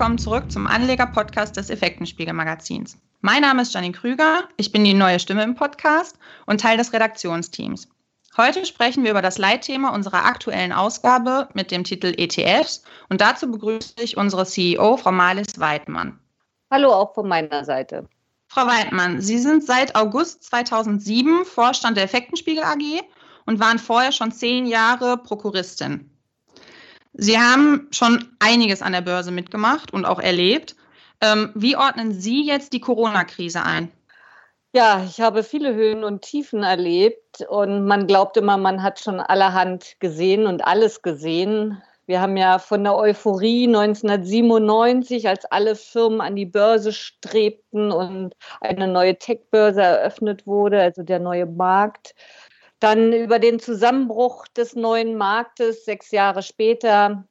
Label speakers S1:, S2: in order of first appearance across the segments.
S1: willkommen zurück zum Anleger-Podcast des Effektenspiegel-Magazins. Mein Name ist Janine Krüger, ich bin die neue Stimme im Podcast und Teil des Redaktionsteams. Heute sprechen wir über das Leitthema unserer aktuellen Ausgabe mit dem Titel ETFs und dazu begrüße ich unsere CEO, Frau Marlis Weidmann.
S2: Hallo auch von meiner Seite.
S1: Frau Weidmann, Sie sind seit August 2007 Vorstand der Effektenspiegel AG und waren vorher schon zehn Jahre Prokuristin. Sie haben schon einiges an der Börse mitgemacht und auch erlebt. Ähm, wie ordnen Sie jetzt die Corona-Krise ein?
S2: Ja, ich habe viele Höhen und Tiefen erlebt und man glaubt immer, man hat schon allerhand gesehen und alles gesehen. Wir haben ja von der Euphorie 1997, als alle Firmen an die Börse strebten und eine neue Tech-Börse eröffnet wurde, also der neue Markt, dann über den Zusammenbruch des neuen Marktes sechs Jahre später.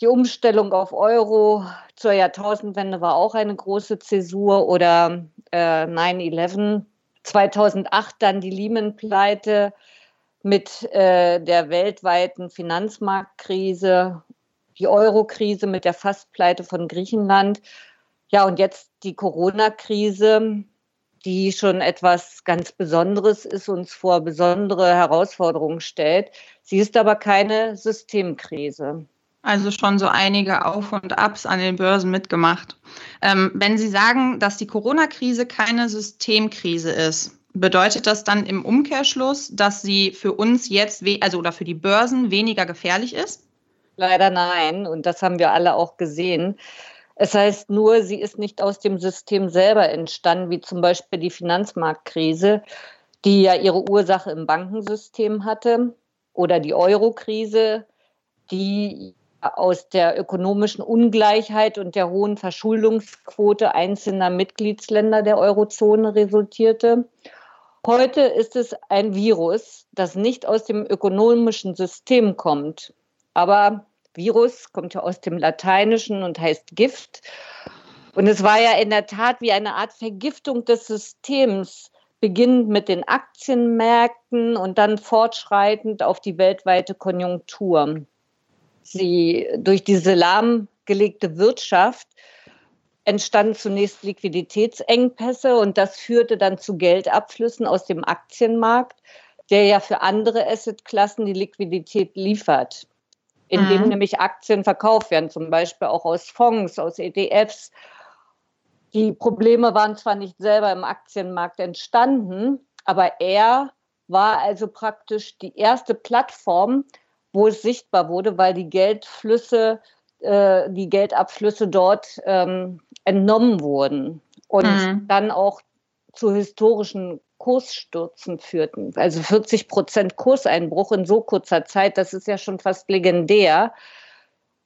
S2: Die Umstellung auf Euro zur Jahrtausendwende war auch eine große Zäsur oder äh, 9-11. 2008 dann die Lehman-Pleite mit äh, der weltweiten Finanzmarktkrise, die Euro-Krise mit der Fastpleite von Griechenland. Ja, und jetzt die Corona-Krise die schon etwas ganz Besonderes ist, uns vor besondere Herausforderungen stellt. Sie ist aber keine Systemkrise.
S1: Also schon so einige Auf und Abs an den Börsen mitgemacht. Ähm, wenn Sie sagen, dass die Corona-Krise keine Systemkrise ist, bedeutet das dann im Umkehrschluss, dass sie für uns jetzt, also oder für die Börsen weniger gefährlich ist?
S2: Leider nein. Und das haben wir alle auch gesehen. Es heißt nur, sie ist nicht aus dem System selber entstanden, wie zum Beispiel die Finanzmarktkrise, die ja ihre Ursache im Bankensystem hatte, oder die Euro-Krise, die aus der ökonomischen Ungleichheit und der hohen Verschuldungsquote einzelner Mitgliedsländer der Eurozone resultierte. Heute ist es ein Virus, das nicht aus dem ökonomischen System kommt, aber Virus, kommt ja aus dem Lateinischen und heißt Gift. Und es war ja in der Tat wie eine Art Vergiftung des Systems, beginnend mit den Aktienmärkten und dann fortschreitend auf die weltweite Konjunktur. Sie durch diese lahmgelegte Wirtschaft entstanden zunächst Liquiditätsengpässe und das führte dann zu Geldabflüssen aus dem Aktienmarkt, der ja für andere Assetklassen die Liquidität liefert in dem mhm. nämlich Aktien verkauft werden, zum Beispiel auch aus Fonds, aus ETFs. Die Probleme waren zwar nicht selber im Aktienmarkt entstanden, aber er war also praktisch die erste Plattform, wo es sichtbar wurde, weil die Geldflüsse, äh, die Geldabflüsse dort ähm, entnommen wurden und mhm. dann auch zu historischen Kursstürzen führten. Also 40 Prozent Kurseinbruch in so kurzer Zeit, das ist ja schon fast legendär.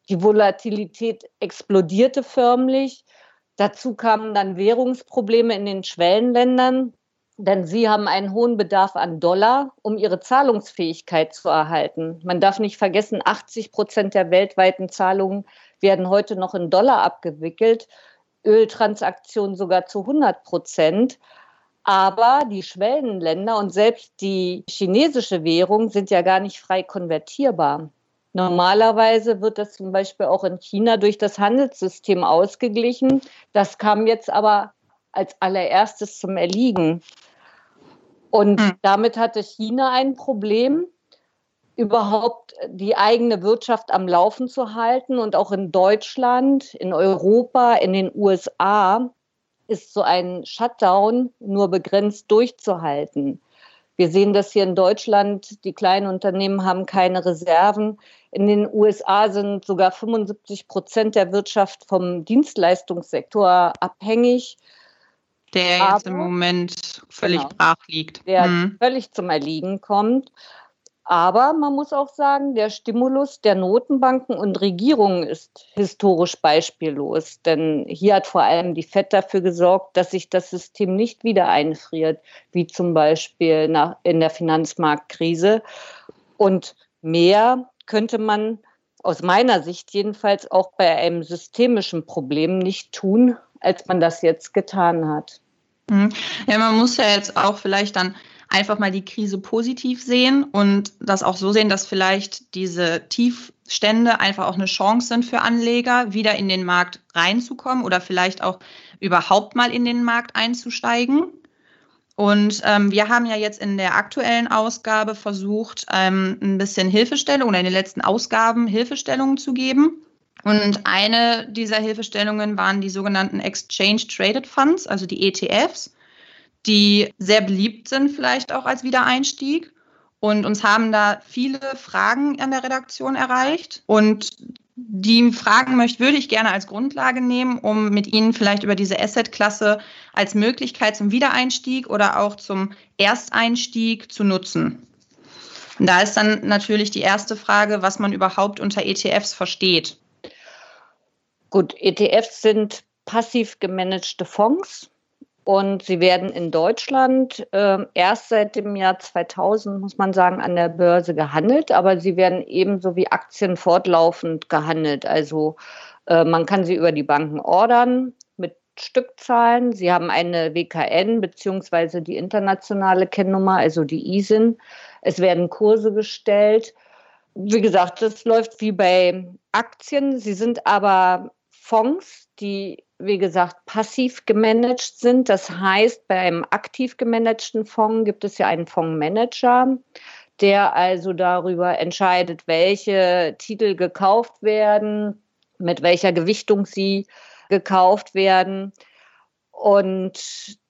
S2: Die Volatilität explodierte förmlich. Dazu kamen dann Währungsprobleme in den Schwellenländern, denn sie haben einen hohen Bedarf an Dollar, um ihre Zahlungsfähigkeit zu erhalten. Man darf nicht vergessen, 80 Prozent der weltweiten Zahlungen werden heute noch in Dollar abgewickelt, Öltransaktionen sogar zu 100 Prozent. Aber die Schwellenländer und selbst die chinesische Währung sind ja gar nicht frei konvertierbar. Normalerweise wird das zum Beispiel auch in China durch das Handelssystem ausgeglichen. Das kam jetzt aber als allererstes zum Erliegen. Und hm. damit hatte China ein Problem, überhaupt die eigene Wirtschaft am Laufen zu halten. Und auch in Deutschland, in Europa, in den USA ist so ein Shutdown nur begrenzt durchzuhalten. Wir sehen das hier in Deutschland. Die kleinen Unternehmen haben keine Reserven. In den USA sind sogar 75 Prozent der Wirtschaft vom Dienstleistungssektor abhängig.
S1: Der jetzt Aber, im Moment völlig genau, brach liegt.
S2: Der hm. völlig zum Erliegen kommt. Aber man muss auch sagen, der Stimulus der Notenbanken und Regierungen ist historisch beispiellos. Denn hier hat vor allem die FED dafür gesorgt, dass sich das System nicht wieder einfriert, wie zum Beispiel nach, in der Finanzmarktkrise. Und mehr könnte man aus meiner Sicht jedenfalls auch bei einem systemischen Problem nicht tun, als man das jetzt getan hat.
S1: Mhm. Ja, man muss ja jetzt auch vielleicht dann einfach mal die Krise positiv sehen und das auch so sehen, dass vielleicht diese Tiefstände einfach auch eine Chance sind für Anleger, wieder in den Markt reinzukommen oder vielleicht auch überhaupt mal in den Markt einzusteigen. Und ähm, wir haben ja jetzt in der aktuellen Ausgabe versucht, ähm, ein bisschen Hilfestellung oder in den letzten Ausgaben Hilfestellungen zu geben. Und eine dieser Hilfestellungen waren die sogenannten Exchange Traded Funds, also die ETFs, die sehr beliebt sind vielleicht auch als Wiedereinstieg. Und uns haben da viele Fragen an der Redaktion erreicht. Und die Fragen möchte, würde ich gerne als Grundlage nehmen, um mit Ihnen vielleicht über diese Asset-Klasse als Möglichkeit zum Wiedereinstieg oder auch zum Ersteinstieg zu nutzen. Und da ist dann natürlich die erste Frage, was man überhaupt unter ETFs versteht.
S2: Gut, ETFs sind passiv gemanagte Fonds und sie werden in Deutschland äh, erst seit dem Jahr 2000, muss man sagen, an der Börse gehandelt, aber sie werden ebenso wie Aktien fortlaufend gehandelt. Also äh, man kann sie über die Banken ordern mit Stückzahlen. Sie haben eine WKN beziehungsweise die internationale Kennnummer, also die ISIN. Es werden Kurse gestellt. Wie gesagt, das läuft wie bei Aktien. Sie sind aber Fonds, die, wie gesagt, passiv gemanagt sind. Das heißt, beim aktiv gemanagten Fonds gibt es ja einen Fondsmanager, der also darüber entscheidet, welche Titel gekauft werden, mit welcher Gewichtung sie gekauft werden. Und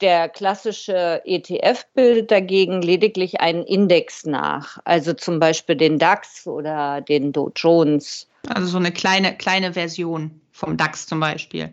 S2: der klassische ETF bildet dagegen lediglich einen Index nach, also zum Beispiel den DAX oder den Dow Jones.
S1: Also so eine kleine, kleine Version vom DAX zum Beispiel.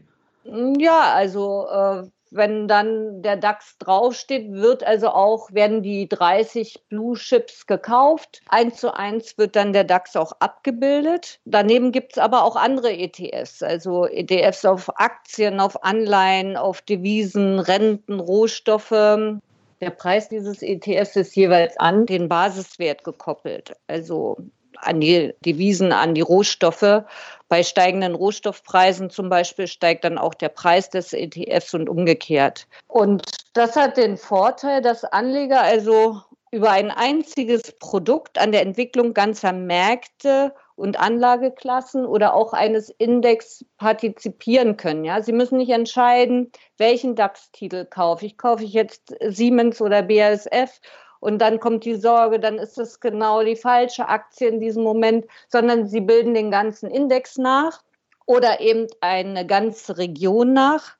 S2: Ja, also äh, wenn dann der DAX draufsteht, wird also auch, werden die 30 Blue Chips gekauft. Eins zu eins wird dann der DAX auch abgebildet. Daneben gibt es aber auch andere ETFs, also ETFs auf Aktien, auf Anleihen, auf Devisen, Renten, Rohstoffe. Der Preis dieses ETFs ist jeweils an den Basiswert gekoppelt. Also an die Devisen, an die Rohstoffe. Bei steigenden Rohstoffpreisen zum Beispiel steigt dann auch der Preis des ETFs und umgekehrt. Und das hat den Vorteil, dass Anleger also über ein einziges Produkt an der Entwicklung ganzer Märkte und Anlageklassen oder auch eines Index partizipieren können. Ja, Sie müssen nicht entscheiden, welchen DAX-Titel kaufe ich. Kaufe ich jetzt Siemens oder BASF und dann kommt die Sorge, dann ist es genau die falsche Aktie in diesem Moment, sondern sie bilden den ganzen Index nach oder eben eine ganze Region nach.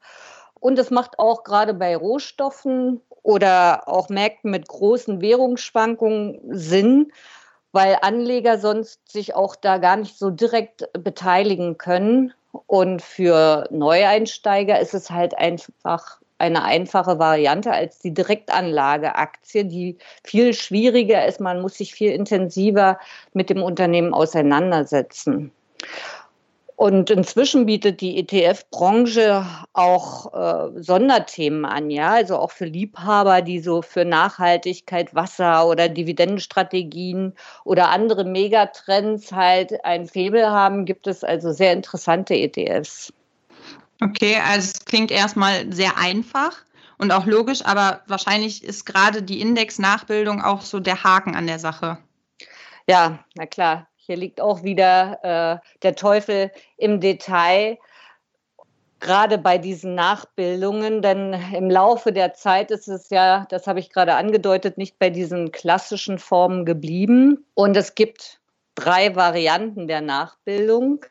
S2: Und es macht auch gerade bei Rohstoffen oder auch Märkten mit großen Währungsschwankungen Sinn, weil Anleger sonst sich auch da gar nicht so direkt beteiligen können. Und für Neueinsteiger ist es halt einfach eine einfache Variante als die Direktanlageaktie, die viel schwieriger ist. Man muss sich viel intensiver mit dem Unternehmen auseinandersetzen. Und inzwischen bietet die ETF-Branche auch äh, Sonderthemen an, ja, also auch für Liebhaber, die so für Nachhaltigkeit, Wasser oder Dividendenstrategien oder andere Megatrends halt ein Faible haben, gibt es also sehr interessante ETFs.
S1: Okay, also es klingt erstmal sehr einfach und auch logisch, aber wahrscheinlich ist gerade die Index-Nachbildung auch so der Haken an der Sache.
S2: Ja, na klar. Hier liegt auch wieder äh, der Teufel im Detail, gerade bei diesen Nachbildungen, denn im Laufe der Zeit ist es ja, das habe ich gerade angedeutet, nicht bei diesen klassischen Formen geblieben. Und es gibt drei Varianten der Nachbildung.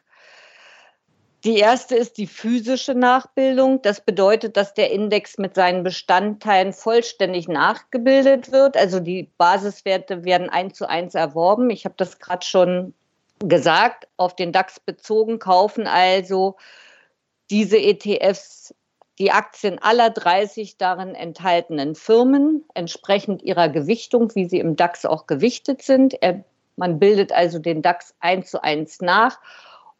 S2: Die erste ist die physische Nachbildung. Das bedeutet, dass der Index mit seinen Bestandteilen vollständig nachgebildet wird. Also die Basiswerte werden eins zu eins erworben. Ich habe das gerade schon gesagt, auf den DAX bezogen kaufen also diese ETFs die Aktien aller 30 darin enthaltenen Firmen entsprechend ihrer Gewichtung, wie sie im DAX auch gewichtet sind. Man bildet also den DAX eins zu eins nach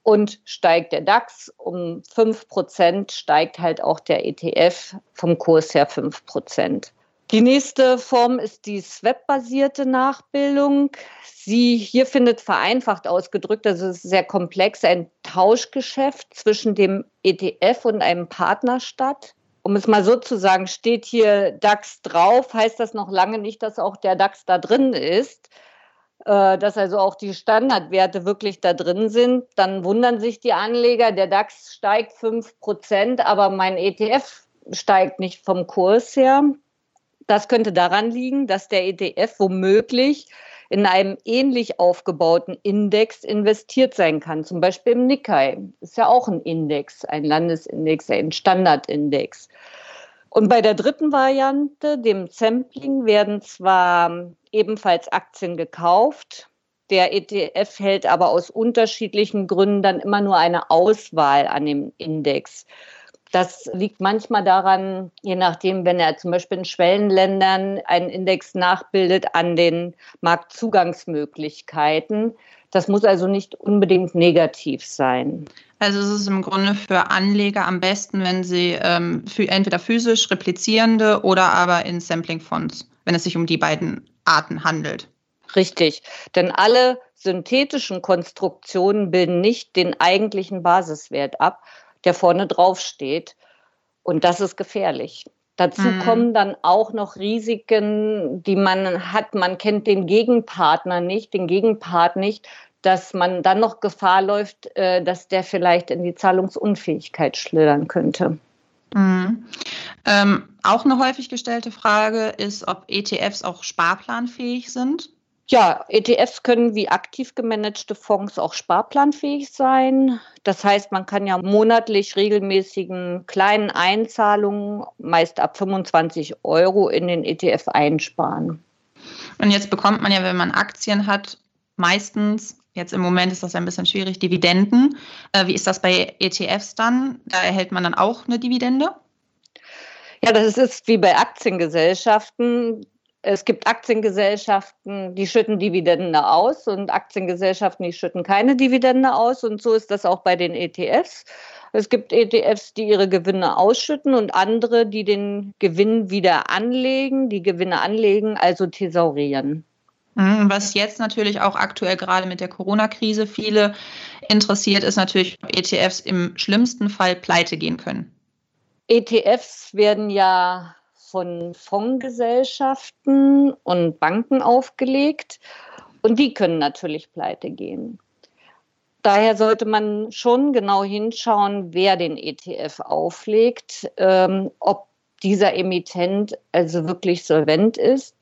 S2: und steigt der DAX um 5 Prozent, steigt halt auch der ETF vom Kurs her 5 Prozent. Die nächste Form ist die Swap-basierte Nachbildung. Sie hier findet vereinfacht ausgedrückt, also es ist sehr komplex, ein Tauschgeschäft zwischen dem ETF und einem Partner statt. um es mal so zu sagen, steht hier DAX drauf, heißt das noch lange nicht, dass auch der DAX da drin ist, dass also auch die Standardwerte wirklich da drin sind. Dann wundern sich die Anleger, der DAX steigt 5%, aber mein ETF steigt nicht vom Kurs her. Das könnte daran liegen, dass der ETF womöglich in einem ähnlich aufgebauten Index investiert sein kann, zum Beispiel im Nikkei. Ist ja auch ein Index, ein Landesindex, ein Standardindex. Und bei der dritten Variante, dem Sampling, werden zwar ebenfalls Aktien gekauft, der ETF hält aber aus unterschiedlichen Gründen dann immer nur eine Auswahl an dem Index. Das liegt manchmal daran, je nachdem, wenn er zum Beispiel in Schwellenländern einen Index nachbildet, an den Marktzugangsmöglichkeiten. Das muss also nicht unbedingt negativ sein.
S1: Also es ist im Grunde für Anleger am besten, wenn sie ähm, entweder physisch replizierende oder aber in Sampling-Fonds, wenn es sich um die beiden Arten handelt.
S2: Richtig, denn alle synthetischen Konstruktionen bilden nicht den eigentlichen Basiswert ab, der vorne drauf steht. Und das ist gefährlich. Dazu mhm. kommen dann auch noch Risiken, die man hat. Man kennt den Gegenpartner nicht, den Gegenpart nicht, dass man dann noch Gefahr läuft, äh, dass der vielleicht in die Zahlungsunfähigkeit schlittern könnte.
S1: Mhm. Ähm, auch eine häufig gestellte Frage ist, ob ETFs auch sparplanfähig sind.
S2: Ja, ETFs können wie aktiv gemanagte Fonds auch sparplanfähig sein. Das heißt, man kann ja monatlich regelmäßigen kleinen Einzahlungen, meist ab 25 Euro, in den ETF einsparen.
S1: Und jetzt bekommt man ja, wenn man Aktien hat, meistens, jetzt im Moment ist das ein bisschen schwierig, Dividenden. Äh, wie ist das bei ETFs dann? Da erhält man dann auch eine Dividende?
S2: Ja, das ist wie bei Aktiengesellschaften. Es gibt Aktiengesellschaften, die schütten Dividende aus und Aktiengesellschaften, die schütten keine Dividende aus. Und so ist das auch bei den ETFs. Es gibt ETFs, die ihre Gewinne ausschütten und andere, die den Gewinn wieder anlegen, die Gewinne anlegen, also thesaurieren.
S1: Mhm, was jetzt natürlich auch aktuell gerade mit der Corona-Krise viele interessiert, ist natürlich, ob ETFs im schlimmsten Fall pleite gehen können.
S2: ETFs werden ja von Fondsgesellschaften und Banken aufgelegt und die können natürlich pleite gehen. Daher sollte man schon genau hinschauen, wer den ETF auflegt, ähm, ob dieser Emittent also wirklich solvent ist.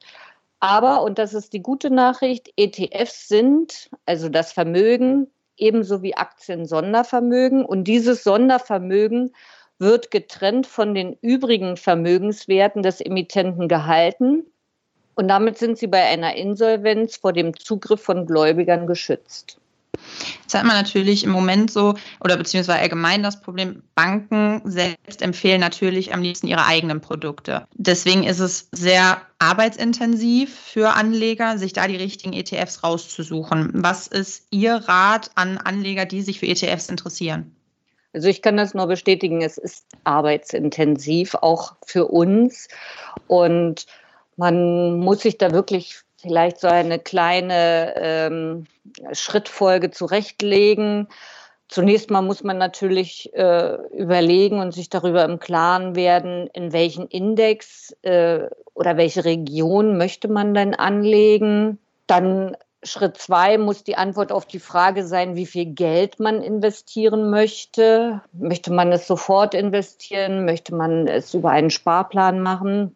S2: Aber, und das ist die gute Nachricht, ETFs sind, also das Vermögen, ebenso wie Aktien Sondervermögen. Und dieses Sondervermögen wird getrennt von den übrigen Vermögenswerten des Emittenten gehalten. Und damit sind sie bei einer Insolvenz vor dem Zugriff von Gläubigern geschützt.
S1: Jetzt hat man natürlich im Moment so, oder beziehungsweise allgemein das Problem, Banken selbst empfehlen natürlich am liebsten ihre eigenen Produkte. Deswegen ist es sehr arbeitsintensiv für Anleger, sich da die richtigen ETFs rauszusuchen. Was ist Ihr Rat an Anleger, die sich für ETFs interessieren?
S2: Also ich kann das nur bestätigen, es ist arbeitsintensiv, auch für uns. Und man muss sich da wirklich vielleicht so eine kleine ähm, Schrittfolge zurechtlegen. Zunächst mal muss man natürlich äh, überlegen und sich darüber im Klaren werden, in welchen Index äh, oder welche Region möchte man denn anlegen. Dann Schritt zwei muss die Antwort auf die Frage sein, wie viel Geld man investieren möchte. Möchte man es sofort investieren? Möchte man es über einen Sparplan machen?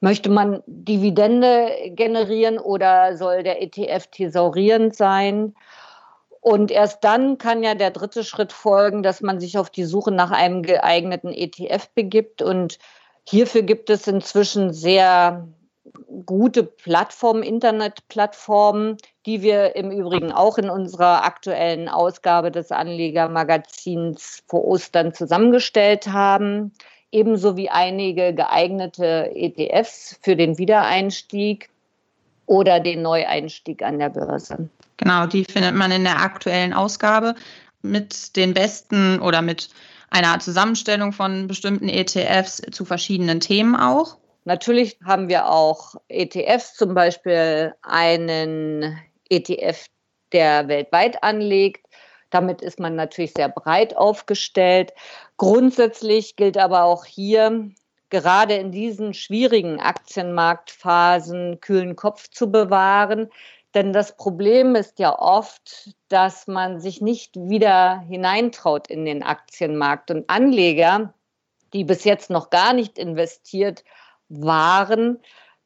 S2: Möchte man Dividende generieren oder soll der ETF thesaurierend sein? Und erst dann kann ja der dritte Schritt folgen, dass man sich auf die Suche nach einem geeigneten ETF begibt. Und hierfür gibt es inzwischen sehr gute Plattformen, Internetplattformen, die wir im Übrigen auch in unserer aktuellen Ausgabe des Anlegermagazins vor Ostern zusammengestellt haben. Ebenso wie einige geeignete ETFs für den Wiedereinstieg oder den Neueinstieg an der Börse.
S1: Genau, die findet man in der aktuellen Ausgabe mit den besten oder mit einer Zusammenstellung von bestimmten ETFs zu verschiedenen Themen auch.
S2: Natürlich haben wir auch ETFs, zum Beispiel einen ETF, der weltweit anlegt. Damit ist man natürlich sehr breit aufgestellt. Grundsätzlich gilt aber auch hier, gerade in diesen schwierigen Aktienmarktphasen kühlen Kopf zu bewahren. Denn das Problem ist ja oft, dass man sich nicht wieder hineintraut in den Aktienmarkt. Und Anleger, die bis jetzt noch gar nicht investiert waren,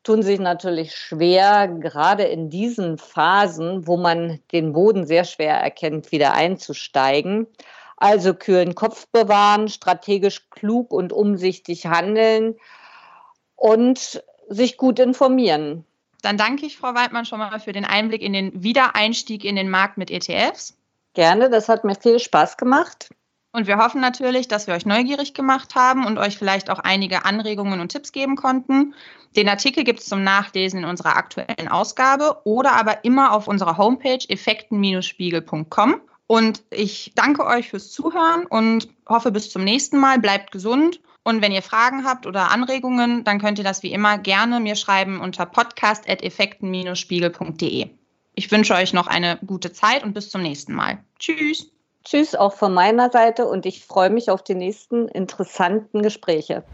S2: tun sich natürlich schwer, gerade in diesen Phasen, wo man den Boden sehr schwer erkennt, wieder einzusteigen. Also kühlen Kopf bewahren, strategisch klug und umsichtig handeln und sich gut informieren.
S1: Dann danke ich Frau Weidmann schon mal für den Einblick in den Wiedereinstieg in den Markt mit ETFs.
S2: Gerne, das hat mir viel Spaß gemacht.
S1: Und wir hoffen natürlich, dass wir euch neugierig gemacht haben und euch vielleicht auch einige Anregungen und Tipps geben konnten. Den Artikel gibt es zum Nachlesen in unserer aktuellen Ausgabe oder aber immer auf unserer Homepage effekten-spiegel.com. Und ich danke euch fürs Zuhören und hoffe bis zum nächsten Mal. Bleibt gesund. Und wenn ihr Fragen habt oder Anregungen, dann könnt ihr das wie immer gerne mir schreiben unter podcast.effekten-spiegel.de. Ich wünsche euch noch eine gute Zeit und bis zum nächsten Mal. Tschüss.
S2: Tschüss auch von meiner Seite und ich freue mich auf die nächsten interessanten Gespräche.